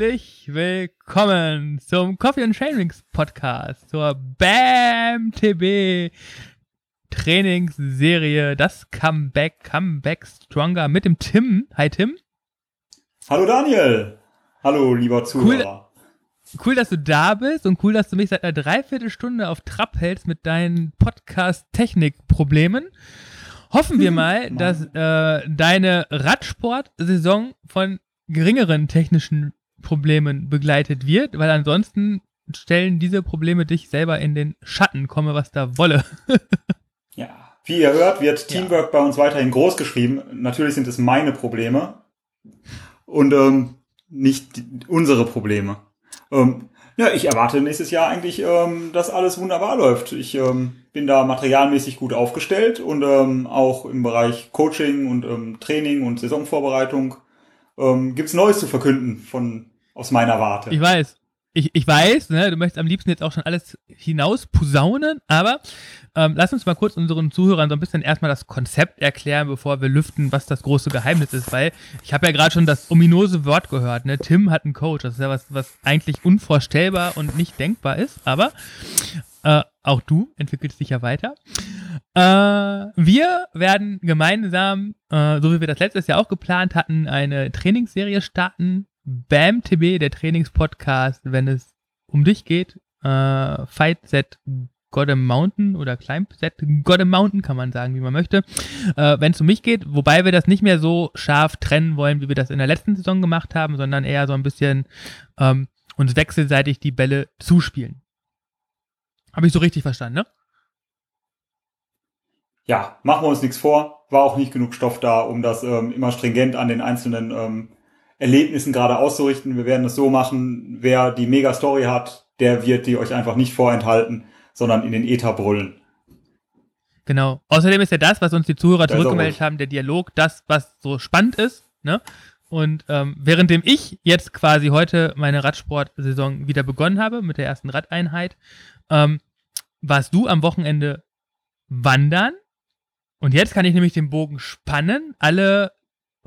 Herzlich willkommen zum Coffee and Shamings Podcast, zur BAM TB Trainingsserie, das Comeback, Comeback Stronger mit dem Tim. Hi Tim. Hallo Daniel. Hallo lieber Zuhörer. Cool, cool, dass du da bist und cool, dass du mich seit einer Dreiviertelstunde auf Trab hältst mit deinen Podcast-Technik-Problemen. Hoffen wir mal, dass äh, deine Radsport-Saison von geringeren technischen Problemen begleitet wird, weil ansonsten stellen diese Probleme dich selber in den Schatten, komme was da wolle. ja, wie ihr hört, wird Teamwork ja. bei uns weiterhin groß geschrieben. Natürlich sind es meine Probleme und ähm, nicht unsere Probleme. Ähm, ja, ich erwarte nächstes Jahr eigentlich, ähm, dass alles wunderbar läuft. Ich ähm, bin da materialmäßig gut aufgestellt und ähm, auch im Bereich Coaching und ähm, Training und Saisonvorbereitung ähm, gibt's Neues zu verkünden von aus meiner Warte. Ich weiß. Ich, ich weiß, ne, du möchtest am liebsten jetzt auch schon alles hinaus posaunen, aber ähm, lass uns mal kurz unseren Zuhörern so ein bisschen erstmal das Konzept erklären, bevor wir lüften, was das große Geheimnis ist, weil ich habe ja gerade schon das ominöse Wort gehört, ne? Tim hat einen Coach. Das ist ja was, was eigentlich unvorstellbar und nicht denkbar ist, aber äh, auch du entwickelst dich ja weiter. Äh, wir werden gemeinsam, äh, so wie wir das letztes Jahr auch geplant hatten, eine Trainingsserie starten. BAM TB, der Trainingspodcast, wenn es um dich geht. Äh, Fight Set God a Mountain oder Climb Set God a Mountain, kann man sagen, wie man möchte. Äh, wenn es um mich geht, wobei wir das nicht mehr so scharf trennen wollen, wie wir das in der letzten Saison gemacht haben, sondern eher so ein bisschen ähm, uns wechselseitig die Bälle zuspielen. Habe ich so richtig verstanden, ne? Ja, machen wir uns nichts vor. War auch nicht genug Stoff da, um das ähm, immer stringent an den einzelnen ähm, Erlebnissen gerade auszurichten. Wir werden es so machen, wer die Mega-Story hat, der wird die euch einfach nicht vorenthalten, sondern in den Ether brüllen. Genau. Außerdem ist ja das, was uns die Zuhörer zurückgemeldet haben, der Dialog, das, was so spannend ist, ne? Und ähm, währenddem ich jetzt quasi heute meine Radsport-Saison wieder begonnen habe mit der ersten Radeinheit, ähm, warst du am Wochenende wandern. Und jetzt kann ich nämlich den Bogen spannen. Alle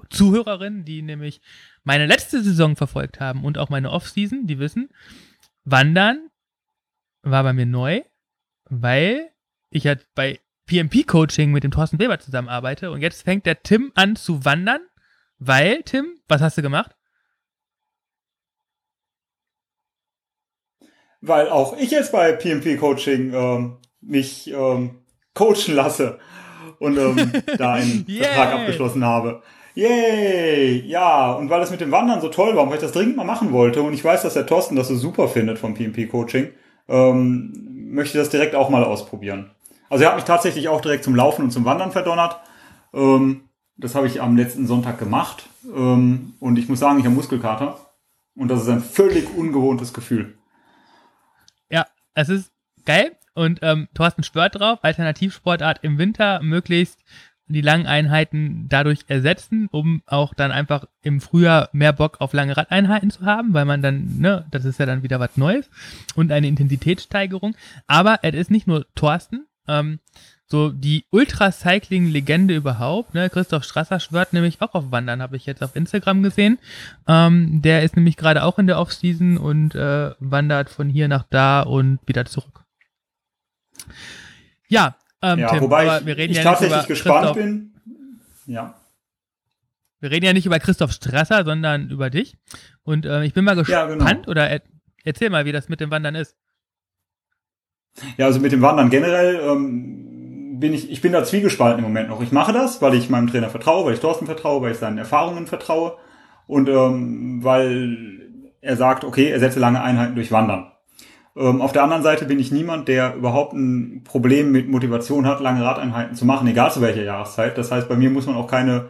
Zuhörerinnen, die nämlich meine letzte Saison verfolgt haben und auch meine Offseason, die wissen, wandern war bei mir neu, weil ich halt bei PMP-Coaching mit dem Thorsten Weber zusammenarbeite und jetzt fängt der Tim an zu wandern, weil, Tim, was hast du gemacht? weil auch ich jetzt bei PMP Coaching ähm, mich ähm, coachen lasse und ähm, da einen Vertrag abgeschlossen habe. Yay! Ja, und weil das mit dem Wandern so toll war weil ich das dringend mal machen wollte und ich weiß, dass der Thorsten das so super findet vom PMP Coaching, ähm, möchte ich das direkt auch mal ausprobieren. Also er hat mich tatsächlich auch direkt zum Laufen und zum Wandern verdonnert. Ähm, das habe ich am letzten Sonntag gemacht ähm, und ich muss sagen, ich habe Muskelkater und das ist ein völlig ungewohntes Gefühl es ist geil und ähm, Thorsten schwört drauf, Alternativsportart im Winter möglichst die langen Einheiten dadurch ersetzen, um auch dann einfach im Frühjahr mehr Bock auf lange Radeinheiten zu haben, weil man dann, ne, das ist ja dann wieder was Neues und eine Intensitätssteigerung. Aber es ist nicht nur Thorsten, ähm, so die Ultracycling-Legende überhaupt, ne? Christoph Strasser schwört nämlich auch auf Wandern, habe ich jetzt auf Instagram gesehen. Ähm, der ist nämlich gerade auch in der Offseason und äh, wandert von hier nach da und wieder zurück. Ja, ähm, ja Tim, wobei ich, wir reden ich ja tatsächlich gespannt bin. Ja. Wir reden ja nicht über Christoph Strasser, sondern über dich. Und äh, ich bin mal gespannt, ja, genau. oder er, erzähl mal, wie das mit dem Wandern ist. Ja, also mit dem Wandern generell ähm, bin ich, ich bin da zwiegespalten im Moment noch. Ich mache das, weil ich meinem Trainer vertraue, weil ich Thorsten vertraue, weil ich seinen Erfahrungen vertraue und ähm, weil er sagt, okay, er setze lange Einheiten durch Wandern. Ähm, auf der anderen Seite bin ich niemand, der überhaupt ein Problem mit Motivation hat, lange Radeinheiten zu machen, egal zu welcher Jahreszeit. Das heißt, bei mir muss man auch keine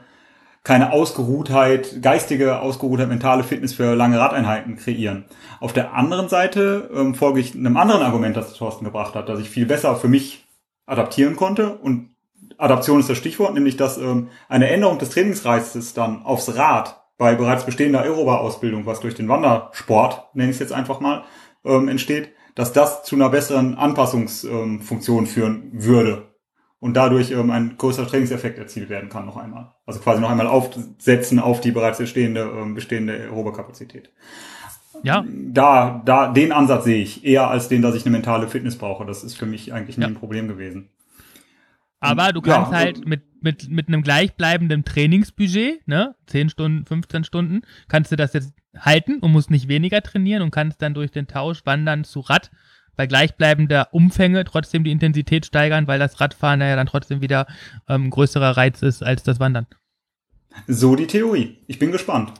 keine Ausgeruhtheit, geistige Ausgeruhtheit, mentale Fitness für lange Radeinheiten kreieren. Auf der anderen Seite ähm, folge ich einem anderen Argument, das Thorsten gebracht hat, dass ich viel besser für mich adaptieren konnte. Und Adaption ist das Stichwort, nämlich dass ähm, eine Änderung des Trainingsreizes dann aufs Rad bei bereits bestehender Aeroba-Ausbildung, was durch den Wandersport, nenne ich es jetzt einfach mal, ähm, entsteht, dass das zu einer besseren Anpassungsfunktion ähm, führen würde. und dadurch ähm, ein größerer Trainingseffekt erzielt werden kann noch einmal. Also quasi noch einmal aufsetzen auf die bereits bestehende, ähm, bestehende aerobe Kapazität. Ja. Da, da, den Ansatz sehe ich eher als den, dass ich eine mentale Fitness brauche. Das ist für mich eigentlich nie Ja. ein Problem gewesen. Aber du Ja, kannst halt mit, mit, mit einem gleichbleibenden Trainingsbudget, ne, 10 Stunden, 15 Stunden, kannst du das jetzt halten und musst nicht weniger trainieren und kannst dann durch den Tausch wandern zu Rad bei gleichbleibender Umfänge trotzdem die Intensität steigern, weil das Radfahren ja dann trotzdem wieder ähm, ein größerer Reiz ist als das Wandern. So die Theorie. Ich bin gespannt.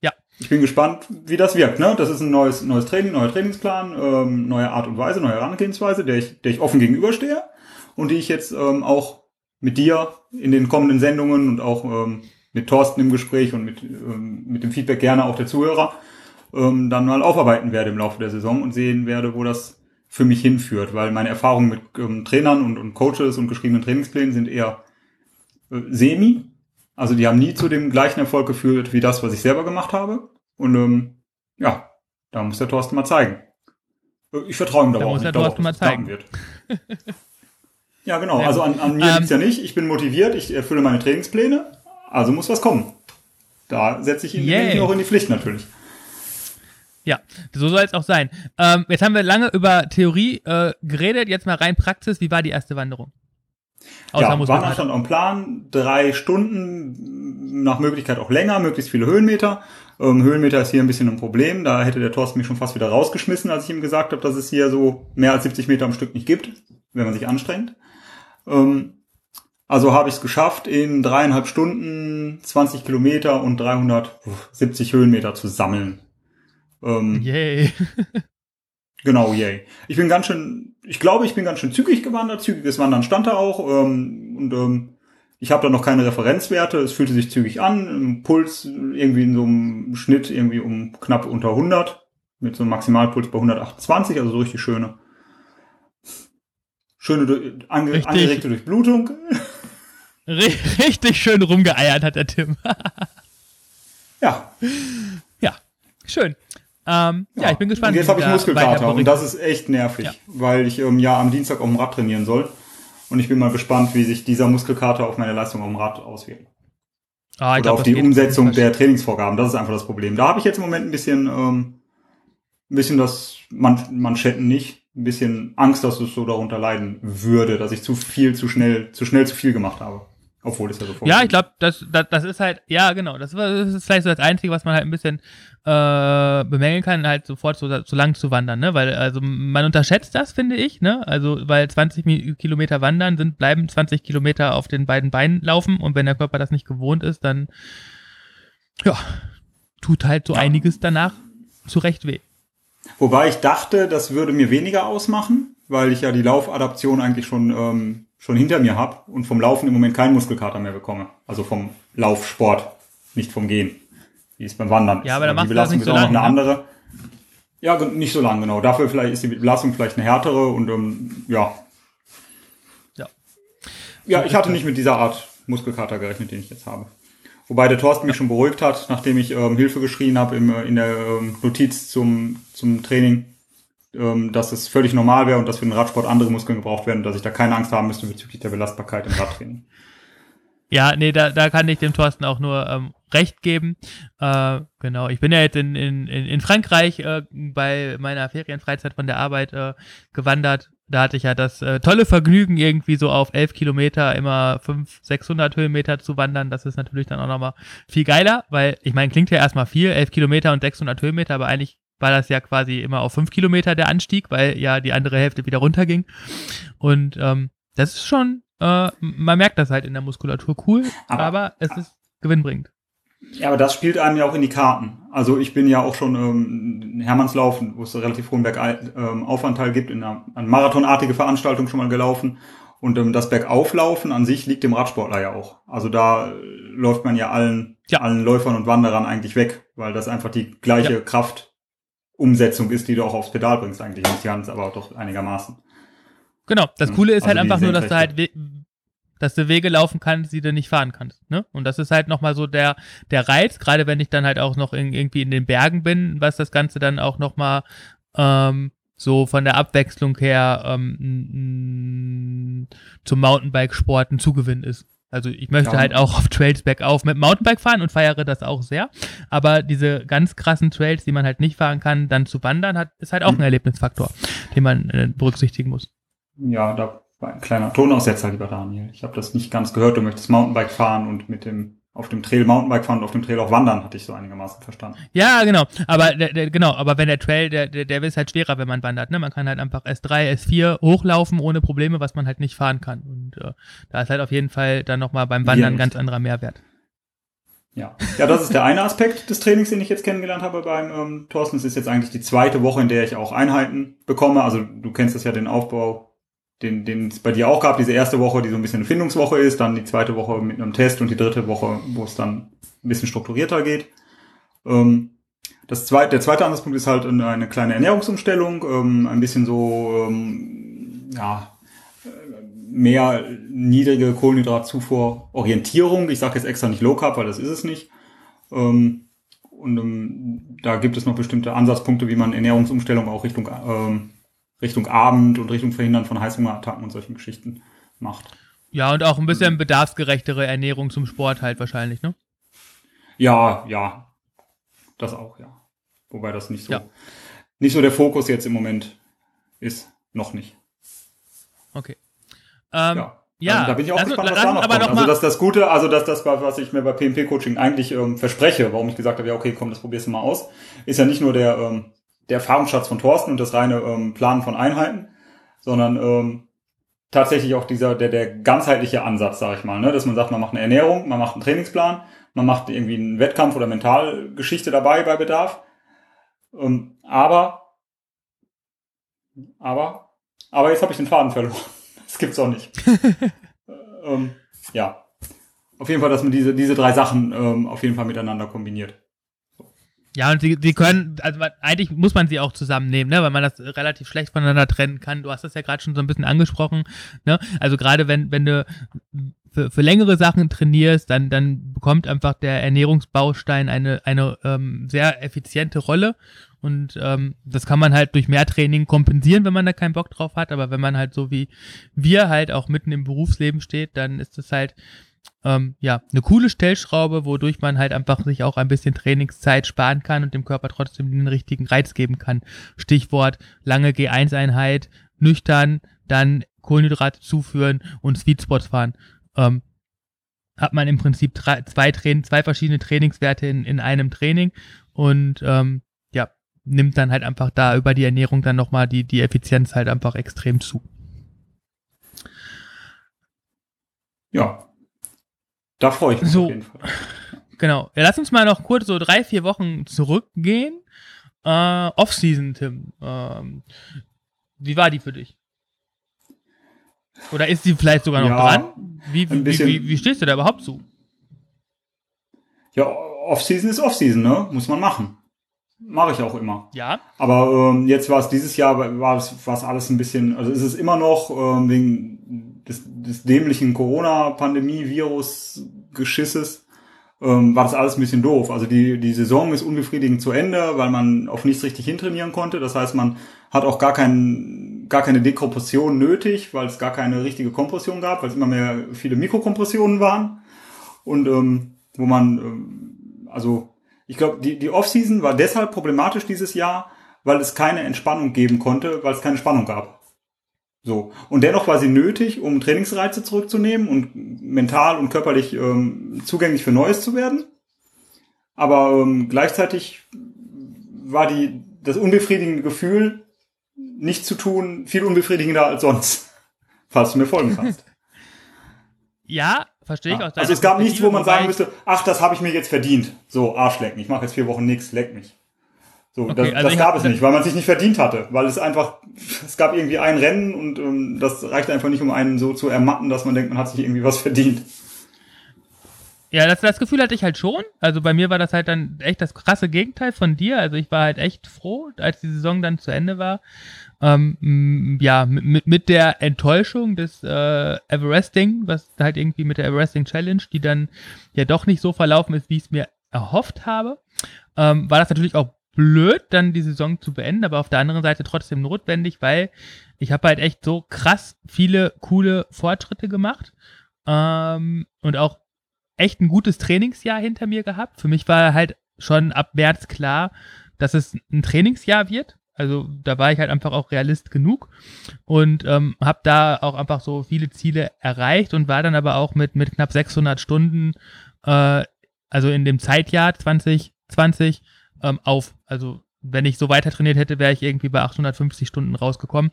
Ja. Ich bin gespannt, wie das wirkt. Ne? Das ist ein neues, neues Training, neuer Trainingsplan, ähm, neue Art und Weise, neue Herangehensweise, der ich, der ich offen gegenüberstehe und die ich jetzt ähm, auch mit dir in den kommenden Sendungen und auch ähm, mit Thorsten im Gespräch und mit, ähm, mit dem Feedback gerne auch der Zuhörer ähm, dann mal aufarbeiten werde im Laufe der Saison und sehen werde, wo das für mich hinführt, weil meine Erfahrungen mit ähm, Trainern und, und Coaches und geschriebenen Trainingsplänen sind eher äh, semi. Also die haben nie zu dem gleichen Erfolg geführt wie das, was ich selber gemacht habe. Und ähm, ja, da muss der Thorsten mal zeigen. Äh, Ich vertraue ihm Da auch, Thorsten dass mal es klappen zeigen. wird. ja, genau. Also an, an mir Ähm, liegt's ja nicht. Ich bin motiviert, ich erfülle meine Trainingspläne. Also muss was kommen. Da setze ich ihn ich auch in die Pflicht natürlich. Ja, so soll es auch sein. Ähm, jetzt haben wir lange über Theorie äh, geredet, jetzt mal rein Praxis. Wie war die erste Wanderung? ja, Wandern Muskelkater. stand am Plan. Drei Stunden, nach Möglichkeit auch länger, möglichst viele Höhenmeter. Ähm, Höhenmeter ist hier ein bisschen ein Problem. Da hätte der Thorsten mich schon fast wieder rausgeschmissen, als ich ihm gesagt habe, dass es hier so mehr als 70 Meter am Stück nicht gibt, wenn man sich anstrengt. Ähm, also habe ich es geschafft, in dreieinhalb Stunden 20 Kilometer und 370 Höhenmeter zu sammeln. Ähm, Yay. Genau, yay. Ich bin ganz schön, ich glaube, ich bin ganz schön zügig gewandert. Zügiges Wandern stand da auch. Ähm, und ähm, ich habe da noch keine Referenzwerte. Es fühlte sich zügig an. Im Puls irgendwie in so einem Schnitt irgendwie um knapp unter 100. Mit so einem Maximalpuls bei 128, also so richtig schöne. Schöne ange, Richtig. angeregte Durchblutung. Ri- Richtig schön rumgeeiert hat der Tim. Ja, ja, schön. Ähm, ja. ich bin gespannt. Und jetzt habe ich Muskelkater und das ist echt nervig, Ja. weil ich ähm, ja am Dienstag auf dem Rad trainieren soll. Und ich bin mal gespannt, wie sich dieser Muskelkater auf meine Leistung auf dem Rad auswirkt. Ah, Oder glaub, auf die Umsetzung der Trainingsvorgaben. Das ist einfach das Problem. Da habe ich jetzt im Moment ein bisschen, ähm, ein bisschen das Man Manschetten nicht, ein bisschen Angst, dass es so darunter leiden würde, dass ich zu viel, zu schnell, zu schnell zu viel gemacht habe. Obwohl es ja so Ja, ich glaube, das, das, das ist halt, ja, genau, das, war- das ist vielleicht so das Einzige, was man halt ein bisschen äh, bemängeln kann, halt sofort so, so lang zu wandern, ne? Weil, also man unterschätzt das, finde ich, ne? Also, weil 20 Mi- Kilometer wandern sind, bleiben 20 Kilometer auf den beiden Beinen laufen und wenn der Körper das nicht gewohnt ist, dann ja, tut halt so Ja. einiges danach zurecht weh. Wobei ich dachte, das würde mir weniger ausmachen, weil ich ja die Laufadaption eigentlich schon, ähm, schon hinter mir habe und vom Laufen im Moment keinen Muskelkater mehr bekomme. Also vom Laufsport, nicht vom Gehen. Wie es beim Wandern ist. Ja, aber da die machst du das Belastung nicht so auch noch lang, eine ne? andere. Ja, nicht so lang, genau. Dafür vielleicht ist die Belastung vielleicht eine härtere und ähm, ja. Ja. Ja, ich hatte nicht mit dieser Art Muskelkater gerechnet, den ich jetzt habe. Wobei der Thorsten mich schon beruhigt hat, nachdem ich ähm, Hilfe geschrien habe im, äh, in der ähm, Notiz zum, zum Training, dass es völlig normal wäre und dass für den Radsport andere Muskeln gebraucht werden und dass ich da keine Angst haben müsste bezüglich der Belastbarkeit im Radtraining. Ja, nee, da, da kann ich dem Thorsten auch nur ähm, recht geben. Äh, genau, ich bin ja jetzt in, in, in Frankreich äh, bei meiner Ferienfreizeit von der Arbeit äh, gewandert. Da hatte ich ja das äh, tolle Vergnügen, irgendwie so auf elf Kilometer immer 500, 600 Höhenmeter zu wandern. Das ist natürlich dann auch nochmal viel geiler, weil ich meine, klingt ja erstmal viel, elf Kilometer und 600 Höhenmeter, aber eigentlich war das ja quasi immer auf fünf Kilometer der Anstieg, weil ja die andere Hälfte wieder runterging. Und ähm, das ist schon, äh, man merkt das halt in der Muskulatur cool, aber, Aber- es ist gewinnbringend. Ja, aber das spielt einem ja auch in die Karten. Also ich bin ja auch schon ähm, Hermannslauf, wo es relativ hohen Bergaufanteil gibt, in einer, einer marathonartige Veranstaltung schon mal gelaufen. Und ähm, das Bergauflaufen an sich liegt dem Radsportler ja auch. Also da äh, läuft man ja allen, Ja. allen Läufern und Wanderern eigentlich weg, weil das einfach die gleiche Ja. Kraftumsetzung ist, die du auch aufs Pedal bringst eigentlich. Nicht ganz, aber doch einigermaßen. Genau, das Coole ist halt also die einfach nur, dass du halt, we dass du Wege laufen kannst, die du nicht fahren kannst. Ne? Und das ist halt nochmal so der, der Reiz, gerade wenn ich dann halt auch noch in, irgendwie in den Bergen bin, was das Ganze dann auch nochmal ähm, so von der Abwechslung her ähm, zum Mountainbike-Sport ein Zugewinn ist. Also ich möchte ja. halt auch auf Trails bergauf mit Mountainbike fahren und feiere das auch sehr. Aber diese ganz krassen Trails, die man halt nicht fahren kann, dann zu wandern, hat, ist halt auch ein mhm. Erlebnisfaktor, den man äh, berücksichtigen muss. Ja, da war ein kleiner Tonaussetzer, lieber Daniel. Ich habe das nicht ganz gehört. Du möchtest Mountainbike fahren und mit dem auf dem Trail Mountainbike fahren und auf dem Trail auch wandern, hatte ich so einigermaßen verstanden. Ja, genau. Aber der, der, genau, aber wenn der Trail, der, der, der ist halt schwerer, wenn man wandert. Ne? Man kann halt einfach S3, S4 hochlaufen ohne Probleme, was man halt nicht fahren kann. Und äh, da ist halt auf jeden Fall dann nochmal beim Wandern ein ganz anderer Mehrwert. Ja. ja, das ist der eine Aspekt des Trainings, den ich jetzt kennengelernt habe beim ähm, Thorsten. Es ist jetzt eigentlich die zweite Woche, in der ich auch Einheiten bekomme. Also du kennst das ja, den Aufbau den den es bei dir auch gab, diese erste Woche, die so ein bisschen eine Findungswoche ist, dann die zweite Woche mit einem Test und die dritte Woche, wo es dann ein bisschen strukturierter geht. Ähm, das zweite, der zweite Ansatzpunkt ist halt eine kleine Ernährungsumstellung, ähm, ein bisschen so, ähm, ja, mehr niedrige Kohlenhydratzufuhr Orientierung. Ich sage jetzt extra nicht Low Carb, weil das ist es nicht. Ähm, und ähm, da gibt es noch bestimmte Ansatzpunkte, wie man Ernährungsumstellung auch Richtung ähm, Richtung Abend und Richtung Verhindern von Heißhungerattacken und solchen Geschichten macht. Ja, und auch ein bisschen bedarfsgerechtere Ernährung zum Sport halt wahrscheinlich, ne? Ja, ja. Das auch, ja. Wobei das nicht so, ja. nicht so der Fokus jetzt im Moment ist. Noch nicht. Okay. Ähm, ja. Ja, also, da bin ich auch lass, gespannt, was da noch kommt. Also das das Gute, also das das was ich mir bei PMP Coaching eigentlich ähm, verspreche, warum ich gesagt habe, ja okay, komm, das probierst du mal aus, ist ja nicht nur der ähm, der Erfahrungsschatz von Thorsten und das reine ähm, Planen von Einheiten, sondern ähm, tatsächlich auch dieser der der ganzheitliche Ansatz, sage ich mal, ne? dass man sagt, man macht eine Ernährung, man macht einen Trainingsplan, man macht irgendwie einen Wettkampf oder Mentalgeschichte dabei bei Bedarf. Ähm, aber aber aber jetzt habe ich den Faden verloren. Das gibt's auch nicht. ähm, ja, auf jeden Fall, dass man diese diese drei Sachen ähm, auf jeden Fall miteinander kombiniert. Ja, und sie, sie können, also eigentlich muss man sie auch zusammennehmen, ne, weil man das relativ schlecht voneinander trennen kann. Du hast das ja gerade schon so ein bisschen angesprochen, ne? Also gerade wenn, wenn du für, für längere Sachen trainierst, dann, dann bekommt einfach der Ernährungsbaustein eine, eine ähm, sehr effiziente Rolle. Und ähm, das kann man halt durch mehr Training kompensieren, wenn man da keinen Bock drauf hat. Aber wenn man halt so wie wir halt auch mitten im Berufsleben steht, dann ist es halt ähm, ja, eine coole Stellschraube, wodurch man halt einfach sich auch ein bisschen Trainingszeit sparen kann und dem Körper trotzdem den richtigen Reiz geben kann. Stichwort lange G1-Einheit, nüchtern, dann Kohlenhydrate zuführen und Sweet Spots fahren. Ähm, hat man im Prinzip drei, zwei, Train zwei verschiedene Trainingswerte in, in einem Training und ähm, ja, nimmt dann halt einfach da über die Ernährung dann nochmal die, die Effizienz halt einfach extrem zu. Ja, da freue ich mich so, auf jeden Fall. Genau. Ja, lass uns mal noch kurz so drei, vier Wochen zurückgehen. Äh, Off-Season, Tim. Ähm, wie war die für dich? Oder ist sie vielleicht sogar noch ja, dran? Wie, wie, wie, wie, stehst du da überhaupt zu? Ja, Off-Season ist Off-Season, ne? Muss man machen. Mache ich auch immer. Ja. Aber ähm, jetzt war es dieses Jahr, war es, war es alles ein bisschen, also ist es immer noch ähm, wegen des, des dämlichen Corona-Pandemie-Virus-Geschisses ähm, war das alles ein bisschen doof. Also die, die Saison ist unbefriedigend zu Ende, weil man auf nichts richtig hintrainieren konnte. Das heißt, man hat auch gar, kein, gar keine Dekompression nötig, weil es gar keine richtige Kompression gab, weil es immer mehr viele Mikrokompressionen waren. Und ähm, wo man, ähm, also ich glaube, die, die Offseason war deshalb problematisch dieses Jahr, weil es keine Entspannung geben konnte, weil es keine Spannung gab. So. Und dennoch war sie nötig, um Trainingsreize zurückzunehmen und mental und körperlich ähm, zugänglich für Neues zu werden. Aber ähm, gleichzeitig war die, das unbefriedigende Gefühl, nichts zu tun, viel unbefriedigender als sonst. Falls du mir folgen kannst. ja, verstehe ich ja. auch. Also es gab nichts, wo man sagen müsste, ach, das habe ich mir jetzt verdient. So, Arschlecken, ich mache jetzt vier Wochen nichts, leck mich. So, okay, das, also das gab es nicht, weil man sich nicht verdient hatte, weil es einfach, es gab irgendwie ein Rennen und ähm, das reicht einfach nicht, um einen so zu ermatten, dass man denkt, man hat sich irgendwie was verdient. Ja, das, das Gefühl hatte ich halt schon. Also bei mir war das halt dann echt das krasse Gegenteil von dir. Also ich war halt echt froh, als die Saison dann zu Ende war. Ähm, ja, mit, mit der Enttäuschung des äh, Everesting, was halt irgendwie mit der Everesting Challenge, die dann ja doch nicht so verlaufen ist, wie ich es mir erhofft habe, ähm, war das natürlich auch blöd, dann die Saison zu beenden, aber auf der anderen Seite trotzdem notwendig, weil ich habe halt echt so krass viele coole Fortschritte gemacht ähm, und auch echt ein gutes Trainingsjahr hinter mir gehabt. Für mich war halt schon ab März klar, dass es ein Trainingsjahr wird. Also da war ich halt einfach auch realist genug und ähm, habe da auch einfach so viele Ziele erreicht und war dann aber auch mit, mit knapp 600 Stunden, äh, also in dem Zeitjahr 2020, ähm, auf. Also wenn ich so weiter trainiert hätte, wäre ich irgendwie bei 850 Stunden rausgekommen,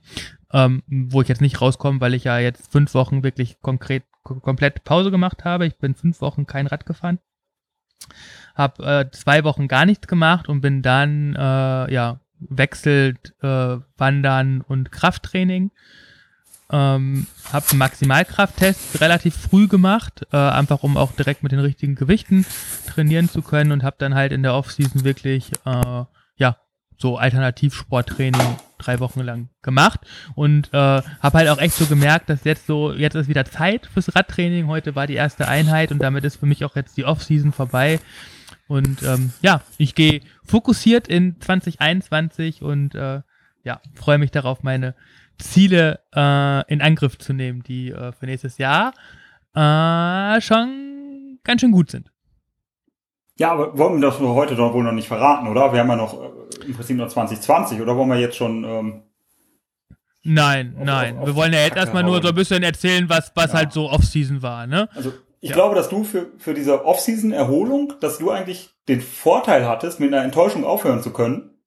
ähm, wo ich jetzt nicht rauskomme, weil ich ja jetzt fünf Wochen wirklich konkret komplett Pause gemacht habe. Ich bin fünf Wochen kein Rad gefahren, habe äh, zwei Wochen gar nichts gemacht und bin dann äh, ja wechselt äh, Wandern und Krafttraining. Ähm, habe einen Maximalkrafttest relativ früh gemacht, äh, einfach um auch direkt mit den richtigen Gewichten trainieren zu können und habe dann halt in der Offseason wirklich äh, ja so Alternativsporttraining drei Wochen lang gemacht und äh, habe halt auch echt so gemerkt, dass jetzt so jetzt ist wieder Zeit fürs Radtraining. Heute war die erste Einheit und damit ist für mich auch jetzt die Offseason vorbei und ähm, ja, ich gehe fokussiert in 2021 und äh, ja, freue mich darauf, meine Ziele äh, in Angriff zu nehmen, die äh, für nächstes Jahr äh, schon ganz schön gut sind. Ja, aber wollen wir das heute doch wohl noch nicht verraten, oder? Wir haben ja noch äh, im Prinzip noch 2020, oder wollen wir jetzt schon. Ähm, nein, auf, nein. Auf, auf wir wollen ja jetzt erstmal nur so ein bisschen erzählen, was, was ja. halt so Off-Season war, ne? Also ich ja. glaube, dass du für, für diese Off-Season-Erholung, dass du eigentlich den Vorteil hattest, mit einer Enttäuschung aufhören zu können,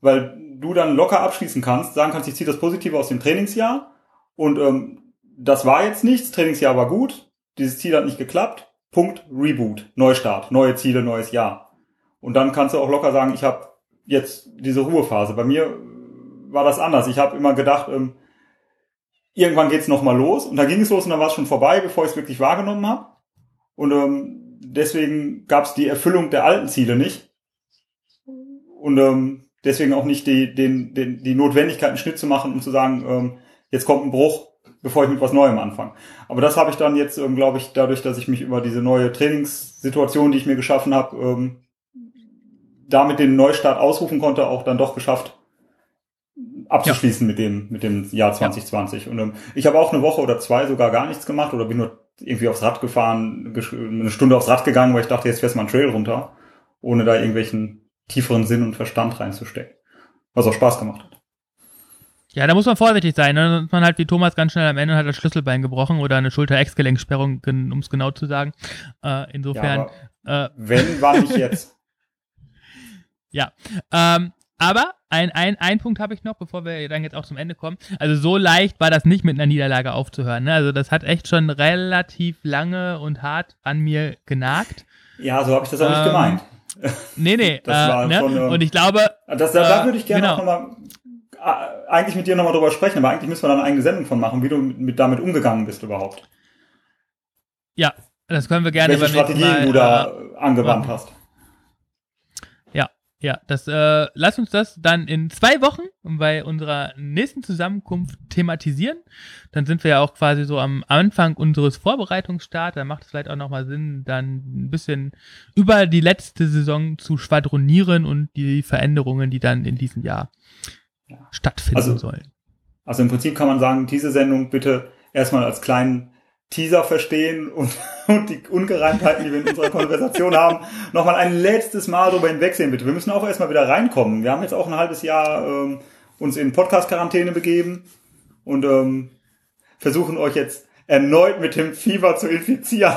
weil du dann locker abschließen kannst, sagen kannst, ich ziehe das Positive aus dem Trainingsjahr und ähm, das war jetzt nichts, Trainingsjahr war gut, dieses Ziel hat nicht geklappt, Punkt, Reboot, Neustart, neue Ziele, neues Jahr. Und dann kannst du auch locker sagen, ich habe jetzt diese Ruhephase. Bei mir war das anders. Ich habe immer gedacht, ähm, irgendwann geht's noch mal los und da ging es los und dann war es schon vorbei, bevor ich es wirklich wahrgenommen habe. Und ähm, deswegen gab es die Erfüllung der alten Ziele nicht. Und ähm, deswegen auch nicht die, den, den, die Notwendigkeit, einen Schnitt zu machen, um zu sagen, ähm, jetzt kommt ein Bruch, bevor ich mit was Neuem anfange. Aber das habe ich dann jetzt, ähm, glaube ich, dadurch, dass ich mich über diese neue Trainingssituation, die ich mir geschaffen habe, ähm, damit den Neustart ausrufen konnte, auch dann doch geschafft, abzuschließen ja. mit dem mit dem Jahr 2020. Ja. Und ähm, ich habe auch eine Woche oder zwei sogar gar nichts gemacht oder bin nur irgendwie aufs Rad gefahren, eine Stunde aufs Rad gegangen, weil ich dachte, jetzt fährst du mal einen Trail runter, ohne da irgendwelchen tieferen Sinn und Verstand reinzustecken. Was auch Spaß gemacht hat. Ja, da muss man vorsichtig sein. Ne? Man halt wie Thomas ganz schnell am Ende hat das Schlüsselbein gebrochen oder eine Schulter-Ex-Gelenksperrung, um es genau zu sagen. Äh, insofern. Ja, äh, wenn, war nicht jetzt. ja. Ähm, aber ein, ein, ein Punkt habe ich noch, bevor wir dann jetzt auch zum Ende kommen. Also so leicht war das nicht mit einer Niederlage aufzuhören. Ne? Also das hat echt schon relativ lange und hart an mir genagt. Ja, so habe ich das auch ähm, nicht gemeint. Nee, nee. das äh, war ne? schon, ähm, und ich glaube. Das, da, da würde ich gerne genau. nochmal eigentlich mit dir nochmal drüber sprechen, aber eigentlich müssen wir da eine eigene Sendung von machen, wie du mit, damit umgegangen bist überhaupt. Ja, das können wir gerne Welche Strategien du da äh, angewandt hast. Ja, das äh, lass uns das dann in zwei Wochen bei unserer nächsten Zusammenkunft thematisieren. Dann sind wir ja auch quasi so am Anfang unseres Vorbereitungsstarts. Da macht es vielleicht auch nochmal Sinn, dann ein bisschen über die letzte Saison zu schwadronieren und die Veränderungen, die dann in diesem Jahr ja. stattfinden also, sollen. Also im Prinzip kann man sagen, diese Sendung bitte erstmal als kleinen Teaser verstehen und, und die Ungereimtheiten, die wir in unserer Konversation haben, nochmal ein letztes Mal darüber hinwegsehen, bitte. Wir müssen auch erstmal wieder reinkommen. Wir haben jetzt auch ein halbes Jahr ähm, uns in Podcast-Quarantäne begeben und ähm, versuchen euch jetzt erneut mit dem Fieber zu infizieren.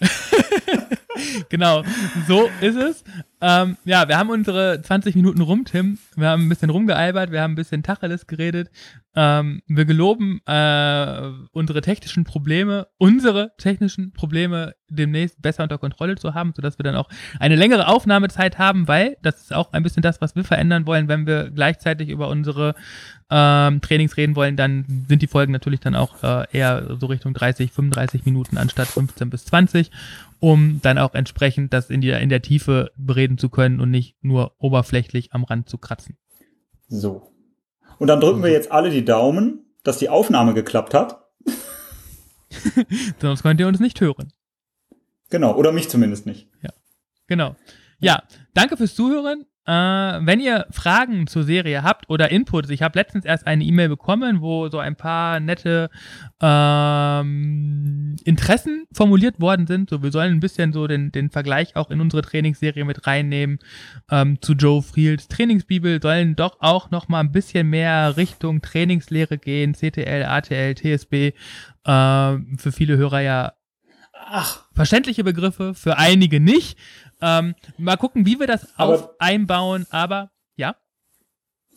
genau, so ist es. Ähm, ja, wir haben unsere 20 Minuten rum, Tim. Wir haben ein bisschen rumgealbert, wir haben ein bisschen Tacheles geredet. Ähm, wir geloben äh, unsere technischen Probleme, unsere technischen Probleme demnächst besser unter Kontrolle zu haben, sodass wir dann auch eine längere Aufnahmezeit haben, weil das ist auch ein bisschen das, was wir verändern wollen, wenn wir gleichzeitig über unsere ähm, Trainings reden wollen, dann sind die Folgen natürlich dann auch äh, eher so Richtung 30, 35 Minuten anstatt 15 bis 20 um dann auch entsprechend das in, die, in der Tiefe bereden zu können und nicht nur oberflächlich am Rand zu kratzen. So. Und dann drücken wir jetzt alle die Daumen, dass die Aufnahme geklappt hat. Sonst könnt ihr uns nicht hören. Genau, oder mich zumindest nicht. Ja, genau. Ja, danke fürs Zuhören. Äh, wenn ihr Fragen zur Serie habt oder Inputs, ich habe letztens erst eine E-Mail bekommen, wo so ein paar nette ähm, Interessen formuliert worden sind. So, wir sollen ein bisschen so den, den Vergleich auch in unsere Trainingsserie mit reinnehmen ähm, zu Joe Friels Trainingsbibel, sollen doch auch noch mal ein bisschen mehr Richtung Trainingslehre gehen, CTL, ATL, TSB. Äh, für viele Hörer ja Ach. verständliche Begriffe, für einige nicht. Ähm, mal gucken, wie wir das aber, auf einbauen, aber ja.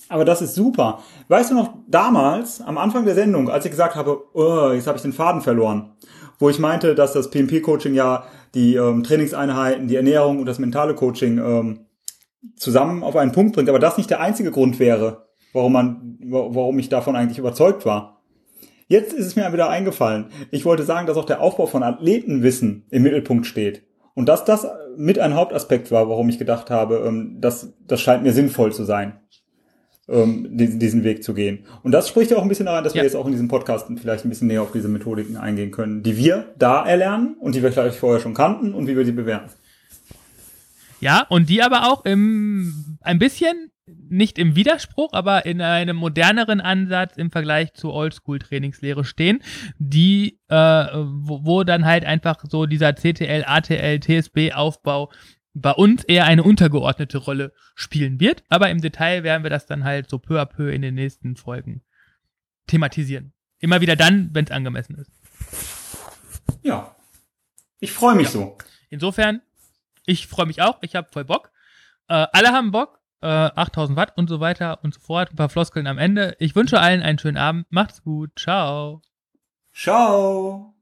Aber das ist super. Weißt du noch, damals, am Anfang der Sendung, als ich gesagt habe, oh, jetzt habe ich den Faden verloren, wo ich meinte, dass das PMP-Coaching ja die ähm, Trainingseinheiten, die Ernährung und das mentale Coaching ähm, zusammen auf einen Punkt bringt, aber das nicht der einzige Grund wäre, warum man, warum ich davon eigentlich überzeugt war. Jetzt ist es mir wieder eingefallen. Ich wollte sagen, dass auch der Aufbau von Athletenwissen im Mittelpunkt steht. Und dass das mit ein Hauptaspekt war, warum ich gedacht habe, ähm, das, das scheint mir sinnvoll zu sein, ähm, diesen, diesen Weg zu gehen. Und das spricht ja auch ein bisschen daran, dass ja. wir jetzt auch in diesem Podcast vielleicht ein bisschen näher auf diese Methodiken eingehen können, die wir da erlernen und die wir vielleicht vorher schon kannten und wie wir die bewerten. Ja, und die aber auch im, ein bisschen nicht im Widerspruch, aber in einem moderneren Ansatz im Vergleich zur Oldschool-Trainingslehre stehen, die, äh, wo, wo dann halt einfach so dieser CTL, ATL, TSB-Aufbau bei uns eher eine untergeordnete Rolle spielen wird. Aber im Detail werden wir das dann halt so peu à peu in den nächsten Folgen thematisieren. Immer wieder dann, wenn es angemessen ist. Ja. Ich freue mich ja. so. Insofern, ich freue mich auch. Ich habe voll Bock. Äh, alle haben Bock äh, 8000 Watt und so weiter und so fort. Ein paar Floskeln am Ende. Ich wünsche allen einen schönen Abend. Macht's gut. Ciao. Ciao.